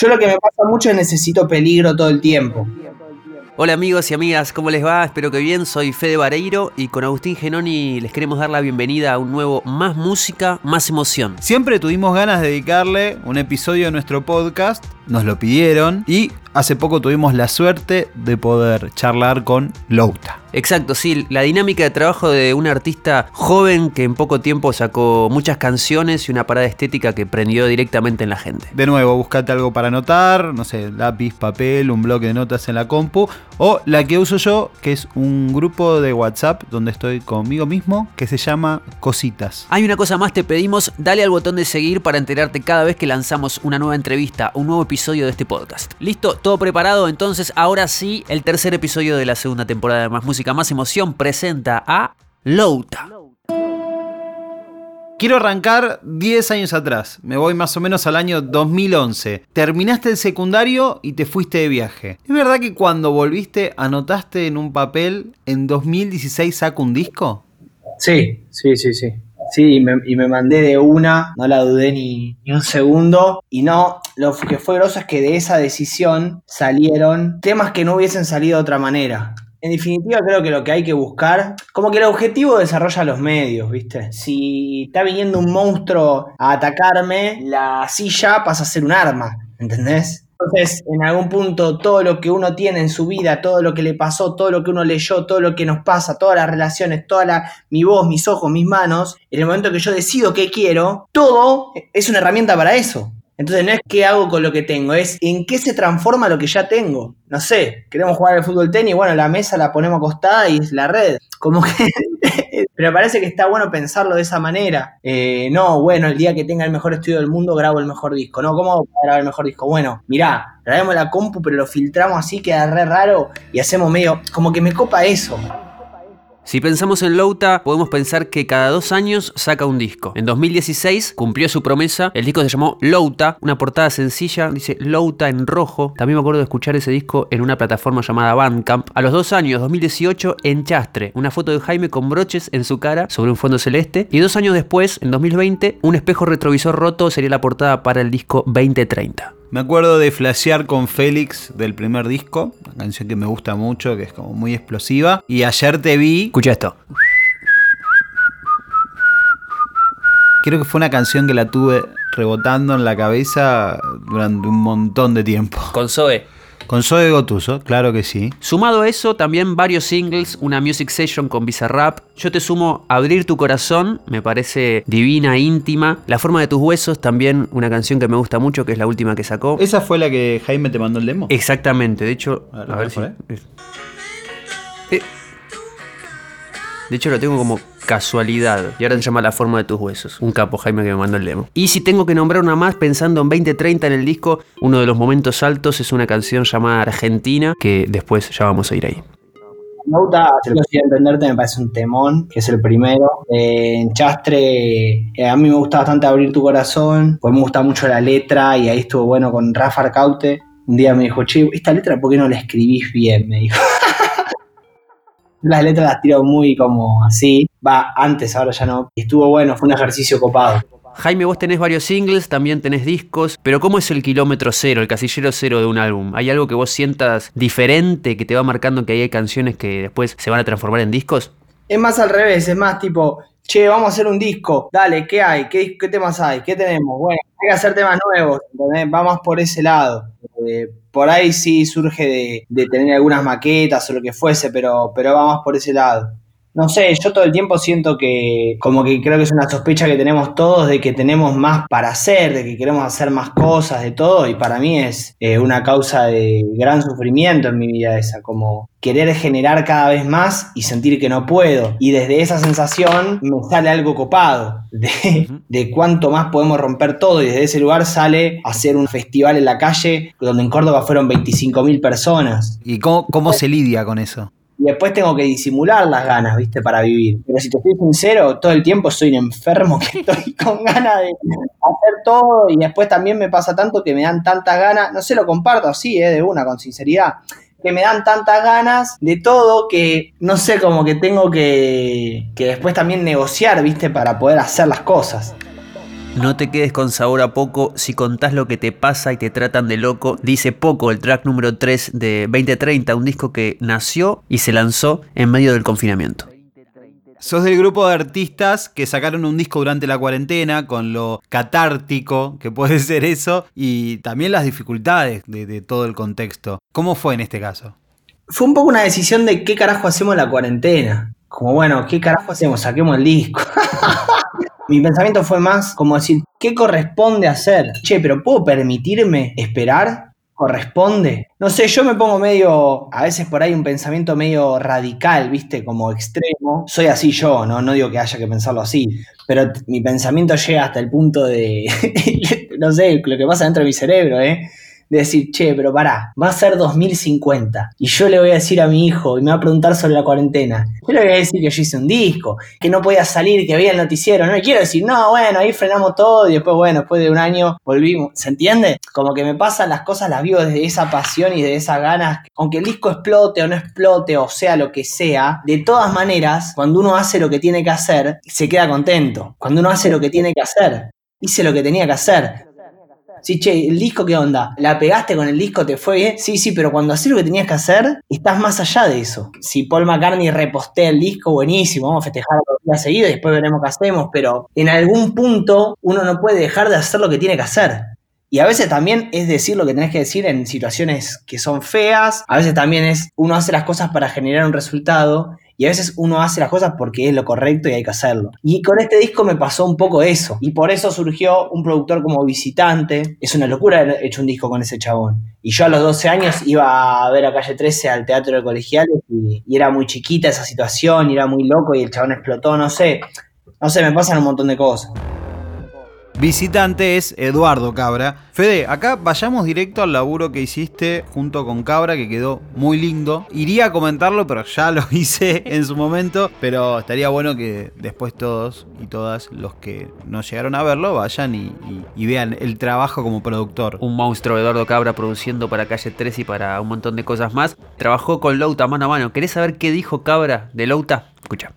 Yo lo que me pasa mucho es necesito peligro todo el tiempo. Hola amigos y amigas, ¿cómo les va? Espero que bien, soy Fede Vareiro y con Agustín Genoni les queremos dar la bienvenida a un nuevo Más Música, Más Emoción. Siempre tuvimos ganas de dedicarle un episodio de nuestro podcast, nos lo pidieron y hace poco tuvimos la suerte de poder charlar con Louta. Exacto, sí, la dinámica de trabajo de un artista joven que en poco tiempo sacó muchas canciones y una parada estética que prendió directamente en la gente. De nuevo, buscate algo para anotar, no sé, lápiz, papel, un bloque de notas en la compu, o la que uso yo, que es un grupo de WhatsApp donde estoy conmigo mismo, que se llama Cositas. Hay una cosa más, te pedimos, dale al botón de seguir para enterarte cada vez que lanzamos una nueva entrevista, un nuevo episodio de este podcast. ¿Listo? ¿Todo preparado? Entonces, ahora sí, el tercer episodio de la segunda temporada de Más Música más Emoción presenta a Louta. Quiero arrancar 10 años atrás. Me voy más o menos al año 2011. Terminaste el secundario y te fuiste de viaje. ¿Es verdad que cuando volviste anotaste en un papel en 2016 saco un disco? Sí, sí, sí, sí. Sí, y me, mandé de una, no la dudé ni, ni, un segundo. Y no, lo que fue groso es que de esa decisión salieron temas que no hubiesen salido de otra manera. En definitiva, creo que lo que hay que buscar, como que el objetivo desarrolla los medios, ¿viste? Si está viniendo un monstruo a atacarme, la silla pasa a ser un arma, ¿entendés? Entonces, en algún punto, todo lo que uno tiene en su vida, todo lo que le pasó, todo lo que uno leyó, todo lo que nos pasa, todas las relaciones, toda la, mi voz, mis ojos, mis manos, en el momento que yo decido qué quiero, todo es una herramienta para eso. Entonces no es qué hago con lo que tengo, es en qué se transforma lo que ya tengo. No sé, queremos jugar al fútbol tenis, bueno, la mesa la ponemos acostada y es la red. Como que... Pero parece que está bueno pensarlo de esa manera. Eh, no, bueno, el día que tenga el mejor estudio del mundo grabo el mejor disco. No, ¿cómo grabar el mejor disco? Bueno, mirá, grabemos la compu, pero lo filtramos así, queda re raro y hacemos medio... Como que me copa eso. Si pensamos en Louta, podemos pensar que cada dos años saca un disco. En 2016 cumplió su promesa, el disco se llamó Louta, una portada sencilla, dice Louta en rojo. También me acuerdo de escuchar ese disco en una plataforma llamada Bandcamp. A los dos años, 2018, en Chastre, una foto de Jaime con broches en su cara sobre un fondo celeste. Y dos años después, en 2020, un espejo retrovisor roto sería la portada para el disco 2030. Me acuerdo de flashear con Félix del primer disco, una canción que me gusta mucho, que es como muy explosiva. Y ayer te vi. Escucha esto. Creo que fue una canción que la tuve rebotando en la cabeza durante un montón de tiempo. Con Zoe. Con Zoe Gotuso, claro que sí. Sumado a eso, también varios singles, una music session con Bizarrap. Yo te sumo Abrir tu corazón, me parece divina, íntima. La forma de tus huesos, también una canción que me gusta mucho, que es la última que sacó. ¿Esa fue la que Jaime te mandó el demo? Exactamente, de hecho, a ver, si... Eh. De hecho, lo tengo como casualidad. Y ahora se llama La forma de tus huesos. Un capo, Jaime, que me mandó el demo. Y si tengo que nombrar una más, pensando en 2030 en el disco, uno de los momentos altos es una canción llamada Argentina, que después ya vamos a ir ahí. Nauta, si entenderte, me parece un temón, que es el primero. Eh, en Chastre, eh, a mí me gusta bastante abrir tu corazón, pues me gusta mucho la letra y ahí estuvo bueno con Rafa Arcaute. Un día me dijo, che, esta letra, ¿por qué no la escribís bien? Me dijo. Las letras las tiro muy como así. Va, antes, ahora ya no. Y estuvo bueno, fue un ejercicio copado. Jaime, vos tenés varios singles, también tenés discos, pero ¿cómo es el kilómetro cero, el casillero cero de un álbum? ¿Hay algo que vos sientas diferente, que te va marcando que hay canciones que después se van a transformar en discos? Es más al revés, es más tipo, che, vamos a hacer un disco, dale, ¿qué hay? ¿Qué, qué temas hay? ¿Qué tenemos? Bueno, hay que hacer temas nuevos, ¿entendés? Vamos por ese lado. Eh, por ahí sí surge de, tener algunas maquetas o lo que fuese, pero, pero vamos por ese lado. No sé, yo todo el tiempo siento que, como que creo que es una sospecha que tenemos todos de que tenemos más para hacer, de que queremos hacer más cosas, de todo, y para mí es eh, una causa de gran sufrimiento en mi vida esa, como querer generar cada vez más y sentir que no puedo. Y desde esa sensación me sale algo copado de, de cuánto más podemos romper todo, y desde ese lugar sale hacer un festival en la calle donde en Córdoba fueron 25.000 personas. ¿Y cómo, cómo se lidia con eso? y después tengo que disimular las ganas, ¿viste? Para vivir. Pero si te estoy sincero, todo el tiempo soy un enfermo que estoy con ganas de hacer todo y después también me pasa tanto que me dan tantas ganas, no sé, lo comparto así, ¿eh? De una, con sinceridad, que me dan tantas ganas de todo que, no sé, como que tengo que, que después también negociar, ¿viste? Para poder hacer las cosas. No te quedes con sabor a poco si contás lo que te pasa y te tratan de loco. Dice poco el track número 3 de 2030, un disco que nació y se lanzó en medio del confinamiento. Sos del grupo de artistas que sacaron un disco durante la cuarentena con lo catártico que puede ser eso y también las dificultades de, todo el contexto. ¿Cómo fue en este caso? Fue un poco una decisión de qué carajo hacemos en la cuarentena. Como bueno, ¿qué carajo hacemos? Saquemos el disco. Mi pensamiento fue más como decir, ¿qué corresponde hacer? Che, pero ¿puedo permitirme esperar? ¿Corresponde? No sé, yo me pongo medio, a veces por ahí un pensamiento medio radical, ¿viste? Como extremo. Soy así yo, ¿no? No digo que haya que pensarlo así, pero mi pensamiento llega hasta el punto de, no sé, lo que pasa dentro de mi cerebro, ¿eh? De decir, che, pero pará, va a ser 2050 y yo le voy a decir a mi hijo y me va a preguntar sobre la cuarentena. Yo le voy a decir que yo hice un disco, que no podía salir, que veía el noticiero. No le quiero decir, no, bueno, ahí frenamos todo y después, bueno, después de un año volvimos. ¿Se entiende? Como que me pasan las cosas, las vivo desde esa pasión y de esas ganas. Aunque el disco explote o no explote o sea lo que sea, de todas maneras, cuando uno hace lo que tiene que hacer, se queda contento. Cuando uno hace lo que tiene que hacer, hice lo que tenía que hacer. Sí, che, el disco, ¿qué onda? ¿La pegaste con el disco? ¿Te fue bien? Sí, sí, pero cuando haces lo que tenías que hacer, estás más allá de eso. Si Paul McCartney repostea el disco, buenísimo, vamos a festejar los días seguidos y después veremos qué hacemos, pero en algún punto uno no puede dejar de hacer lo que tiene que hacer. Y a veces también es decir lo que tenés que decir en situaciones que son feas, a veces también es uno hace las cosas para generar un resultado y a veces uno hace las cosas porque es lo correcto y hay que hacerlo. Y con este disco me pasó un poco eso. Y por eso surgió un productor como visitante. Es una locura haber hecho un disco con ese chabón. Y yo a los 12 años iba a ver a Calle 13 al Teatro de Colegiales y, y era muy chiquita esa situación, y era muy loco y el chabón explotó, no sé. No sé, me pasan un montón de cosas. Visitante es Eduardo Cabra. Fede, acá vayamos directo al laburo que hiciste junto con Cabra, que quedó muy lindo. Iría a comentarlo, pero ya lo hice en su momento. Pero estaría bueno que después todos y todas los que no llegaron a verlo vayan y, vean el trabajo como productor. Un monstruo Eduardo Cabra produciendo para Calle 3 y para un montón de cosas más. Trabajó con Louta mano a mano. ¿Querés saber qué dijo Cabra de Louta? Escucha.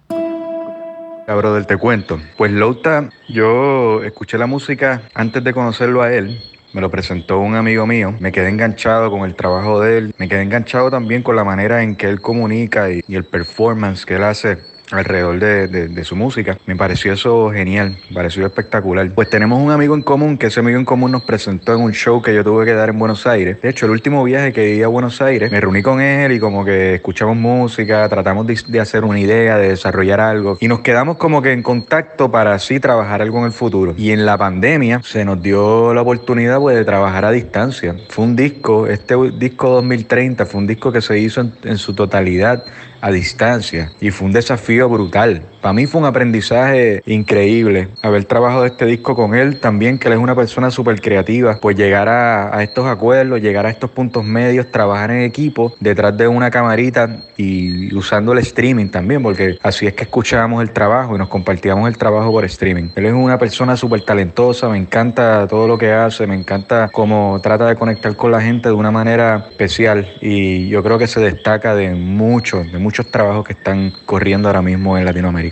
Cabro del te cuento. Pues Louta, yo escuché la música antes de conocerlo a él. Me lo presentó un amigo mío. Me quedé enganchado con el trabajo de él. Me quedé enganchado también con la manera en que él comunica y, y el performance que él hace alrededor de, de- de su música. Me pareció eso genial, me pareció espectacular. Pues tenemos un amigo en común que ese amigo en común nos presentó en un show que yo tuve que dar en Buenos Aires. De hecho, el último viaje que di a Buenos Aires, me reuní con él y como que escuchamos música, tratamos de, de hacer una idea, de desarrollar algo y nos quedamos como que en contacto para así trabajar algo en el futuro. Y en la pandemia se nos dio la oportunidad pues, de trabajar a distancia. Fue un disco, este disco 2030 fue un disco que se hizo en- en su totalidad a distancia y fue un desafío brutal. Para mí fue un aprendizaje increíble haber trabajado este disco con él también, que él es una persona súper creativa, pues llegar a, a estos acuerdos, llegar a estos puntos medios, trabajar en equipo detrás de una camarita y usando el streaming también, porque así es que escuchábamos el trabajo y nos compartíamos el trabajo por streaming. Él es una persona súper talentosa, me encanta todo lo que hace, me encanta cómo trata de conectar con la gente de una manera especial y yo creo que se destaca de muchos, de muchos trabajos que están corriendo ahora mismo en Latinoamérica.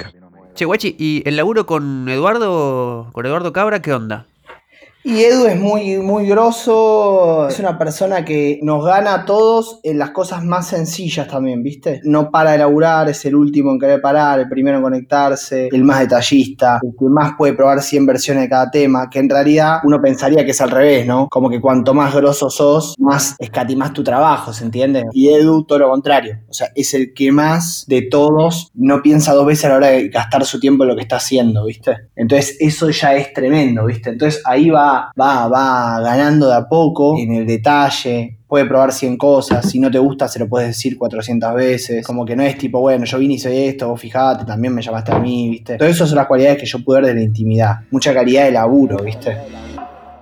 Che, guachi, ¿y el laburo con Eduardo, con Eduardo Cabra, qué onda? Y Edu es muy, muy grosso, es una persona que nos gana a todos en las cosas más sencillas también, ¿viste? No para de laburar, es el último en querer parar, el primero en conectarse, el más detallista, el que más puede probar 100 versiones de cada tema, que en realidad uno pensaría que es al revés, ¿no? Como que cuanto más grosso sos, más escatimás tu trabajo, ¿se entiende? Y Edu todo lo contrario, o sea, es el que más de todos no piensa dos veces a la hora de gastar su tiempo en lo que está haciendo, ¿viste? Entonces eso ya es tremendo, ¿viste? Entonces ahí va, va, va ganando de a poco en el detalle. Puede probar 100 cosas, si no te gusta se lo puedes decir 400 veces, como que no es tipo, bueno, yo vine y hice esto, vos fijate, también me llamaste a mí, ¿viste? Todo eso son las cualidades que yo pude ver de la intimidad, mucha calidad de laburo, ¿viste?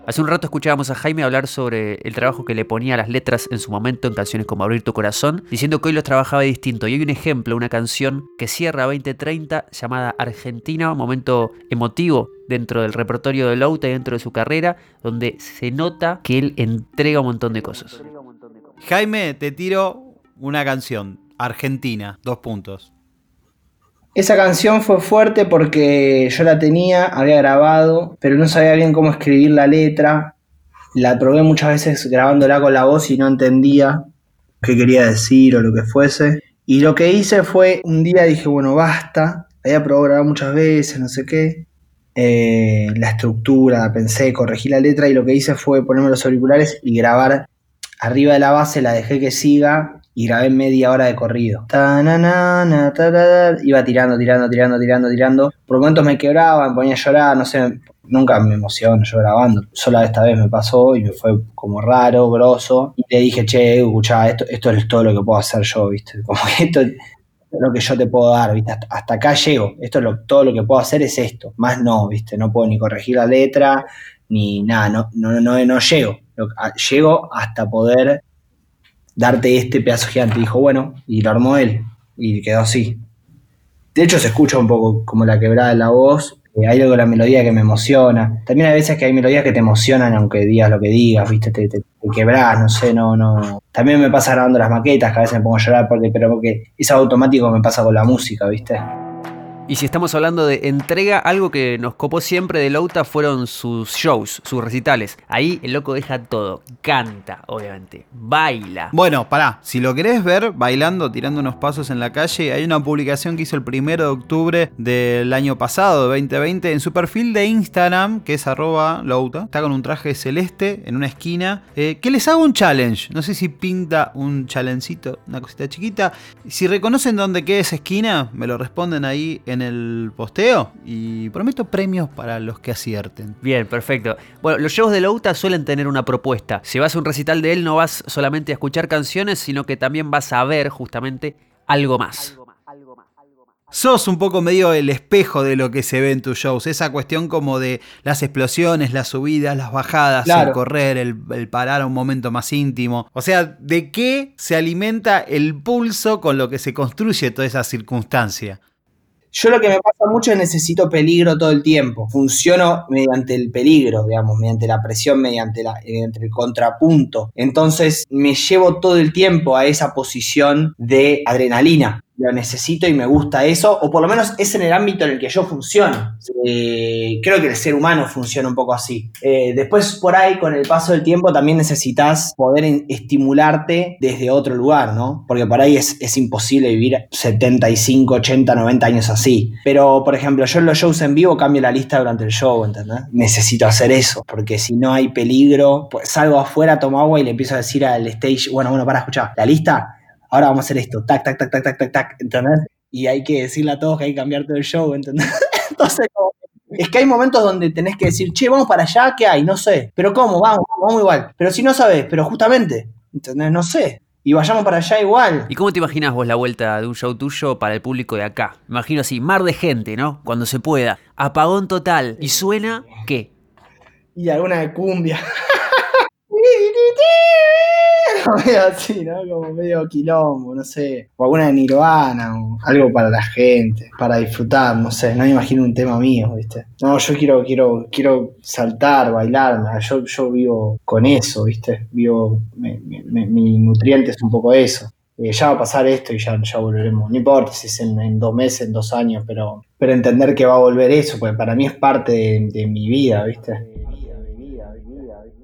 Hace un rato escuchábamos a Jaime hablar sobre el trabajo que le ponía a las letras en su momento en canciones como Abrir tu corazón, diciendo que hoy los trabajaba distinto. Y hay un ejemplo, una canción que cierra 2030 llamada Argentina, un momento emotivo dentro del repertorio de Louta y dentro de su carrera, donde se nota que él entrega un montón de cosas. Jaime, te tiro una canción. Argentina, dos puntos. Esa canción fue fuerte porque yo la tenía, había grabado, pero no sabía bien cómo escribir la letra. La probé muchas veces grabándola con la voz y no entendía qué quería decir o lo que fuese. Y lo que hice fue, un día dije, bueno, basta. Había probado grabar muchas veces, no sé qué. Eh, la estructura, pensé, corregí la letra y lo que hice fue ponerme los auriculares y grabar arriba de la base, la dejé que siga y grabé media hora de corrido. Iba tirando, tirando, tirando, tirando, tirando. Por momentos me quebraba, me ponía a llorar, no sé, nunca me emociono yo grabando. Solo esta vez me pasó y me fue como raro, grosso. Y le dije, che, escuchá, esto, esto es todo lo que puedo hacer yo, ¿viste? Como que esto es lo que yo te puedo dar, ¿viste? Hasta, acá llego. Esto es lo, todo lo que puedo hacer es esto. Más no, ¿viste? No puedo ni corregir la letra, ni nada, no, no, no, no llego. Llego hasta poder darte este pedazo gigante. Dijo, bueno, y lo armó él. Y quedó así. De hecho, se escucha un poco como la quebrada de la voz. Hay algo de la melodía que me emociona. También hay veces que hay melodías que te emocionan aunque digas lo que digas, ¿viste? Te, te, te quebrás, no sé, no, no. También me pasa grabando las maquetas, que a veces me pongo a llorar, porque, pero porque es automático me pasa con la música, ¿viste? Y si estamos hablando de entrega, algo que nos copó siempre de Louta fueron sus shows, sus recitales. Ahí el loco deja todo, canta, obviamente, baila. Bueno, pará, si lo querés ver bailando, tirando unos pasos en la calle, hay una publicación que hizo el primero de octubre del año pasado, de 2020, en su perfil de Instagram, que es arroba louta. Está con un traje celeste en una esquina. eh, que les hago un challenge. No sé si pinta un chalencito, una cosita chiquita. Si reconocen dónde queda esa esquina, me lo responden ahí en el posteo. Y prometo premios para los que acierten. Bien, perfecto. Bueno, los shows de Louta suelen tener una propuesta. Si vas a un recital de él, no vas solamente a escuchar canciones, sino que también vas a ver justamente algo más. Sos un poco medio el espejo de lo que se ve en tus shows. Esa cuestión como de las explosiones, las subidas, las bajadas, Claro. el correr, el, el parar a un momento más íntimo. O sea, ¿de qué se alimenta el pulso con lo que se construye toda esa circunstancia? Yo lo que me pasa mucho es necesito peligro todo el tiempo. Funciono mediante el peligro, digamos, mediante la presión, mediante, la, mediante el contrapunto. Entonces me llevo todo el tiempo a esa posición de adrenalina. Lo necesito y me gusta eso, o por lo menos es en el ámbito en el que yo funciono. Eh, creo que el ser humano funciona un poco así. Eh, después, por ahí, con el paso del tiempo, también necesitas poder estimularte desde otro lugar, ¿no? Porque por ahí es, es imposible vivir 75, 80, 90 años así. Pero, por ejemplo, yo en los shows en vivo cambio la lista durante el show, ¿entendés? Necesito hacer eso, porque si no hay peligro, pues salgo afuera, tomo agua y le empiezo a decir al stage, bueno, bueno, para escuchar, la lista, ahora vamos a hacer esto, tac, tac, tac, tac, tac, tac, tac, ¿entendés? Y hay que decirle a todos que hay que cambiar todo el show, ¿entendés? Entonces, como es que hay momentos donde tenés que decir, che, vamos para allá, ¿qué hay? No sé. Pero ¿cómo? Vamos, vamos igual. Pero si no sabes, pero justamente, ¿entendés? No sé. Y vayamos para allá igual. ¿Y cómo te imaginas vos la vuelta de un show tuyo para el público de acá? Imagino así, mar de gente, ¿no? Cuando se pueda. Apagón total. ¿Y suena qué? Y alguna de cumbia. medio así, ¿no? Como medio quilombo, no sé. O alguna de Nirvana, o algo para la gente, para disfrutar, no sé. No me imagino un tema mío, ¿viste? No, yo quiero, quiero, quiero saltar, bailar. Yo, yo vivo con eso, ¿viste? Vivo, me- mi nutriente es un poco eso. Eh, ya va a pasar esto y ya, ya volveremos. No importa si es en, en dos meses, en dos años, pero, pero entender que va a volver eso, porque para mí es parte de mi vida, ¿viste?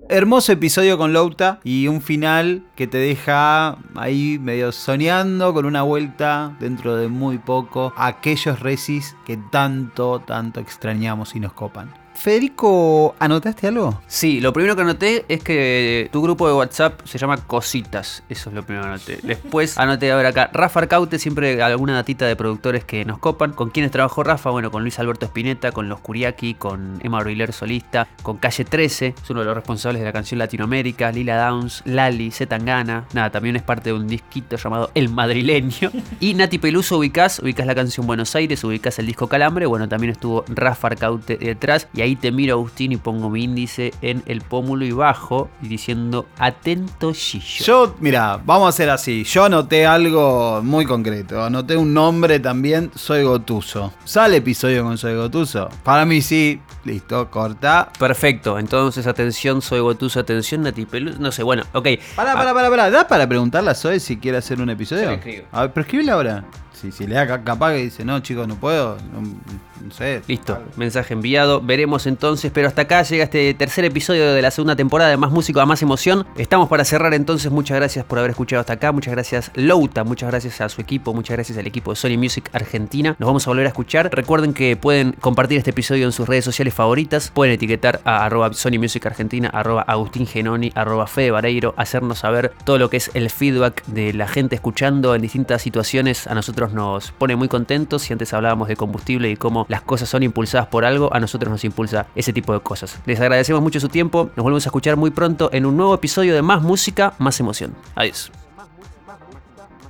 Hermoso episodio con Louta y un final que te deja ahí medio soñando con una vuelta dentro de muy poco a aquellos resis que tanto, tanto extrañamos y nos copan. Federico, ¿anotaste algo? Sí, lo primero que anoté es que tu grupo de WhatsApp se llama Cositas. Eso es lo primero que anoté. Después anoté a ver acá. Rafa Arcaute, siempre alguna datita de productores que nos copan. ¿Con quiénes trabajó Rafa? Bueno, con Luis Alberto Spinetta, con Los Curiaki, con Emma Broiler solista, con Calle 13, es uno de los responsables de la canción Latinoamérica, Lila Downs, Lali, Zetangana. Nada, también es parte de un disquito llamado El Madrileño. Y Nati Peluso ubicás, ubicás la canción Buenos Aires, ubicás el disco Calambre. Bueno, también estuvo Rafa Arcaute detrás. Y ahí te miro, Agustín, y pongo mi índice en el pómulo y bajo, y diciendo atento Gillo. Yo, mira, vamos a hacer así. Yo anoté algo muy concreto. Anoté un nombre también. Soy Gotuso. ¿Sale episodio con Soy Gotuso? Para mí sí. Listo, corta. Perfecto, entonces atención, soy Gotuso, atención, Nati Peluso. No sé, bueno, ok. Pará, Ah, pará, pará, pará. ¿Da para preguntarle a Zoe si quiere hacer un episodio? Yo le escribo. A ver, pero escríbele ahora. Si, si le da ca- capaz que dice, no, chicos, no puedo, no, sé. Listo, mensaje enviado. Veremos entonces, pero hasta acá llega este tercer episodio de la segunda temporada de Más Músico a Más Emoción. Estamos para cerrar entonces. Muchas gracias por haber escuchado hasta acá. Muchas gracias Louta, muchas gracias a su equipo, muchas gracias al equipo de Sony Music Argentina. Nos vamos a volver a escuchar. Recuerden que pueden compartir este episodio en sus redes sociales favoritas. Pueden etiquetar a arroba Sony Music Argentina, arroba Agustín Genoni, arroba Fede Vareiro, hacernos saber todo lo que es el feedback de la gente escuchando en distintas situaciones. A nos pone muy contentos. Si antes hablábamos de combustible y cómo las cosas son impulsadas por algo, a nosotros nos impulsa ese tipo de cosas. Les agradecemos mucho su tiempo. Nos volvemos a escuchar muy pronto en un nuevo episodio de Más Música, Más Emoción. Adiós.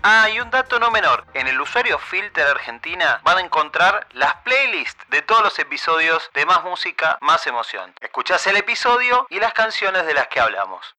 Ah, y un dato no menor. En el usuario Filter Argentina van a encontrar las playlists de todos los episodios de Más Música, Más Emoción. Escuchás el episodio y las canciones de las que hablamos.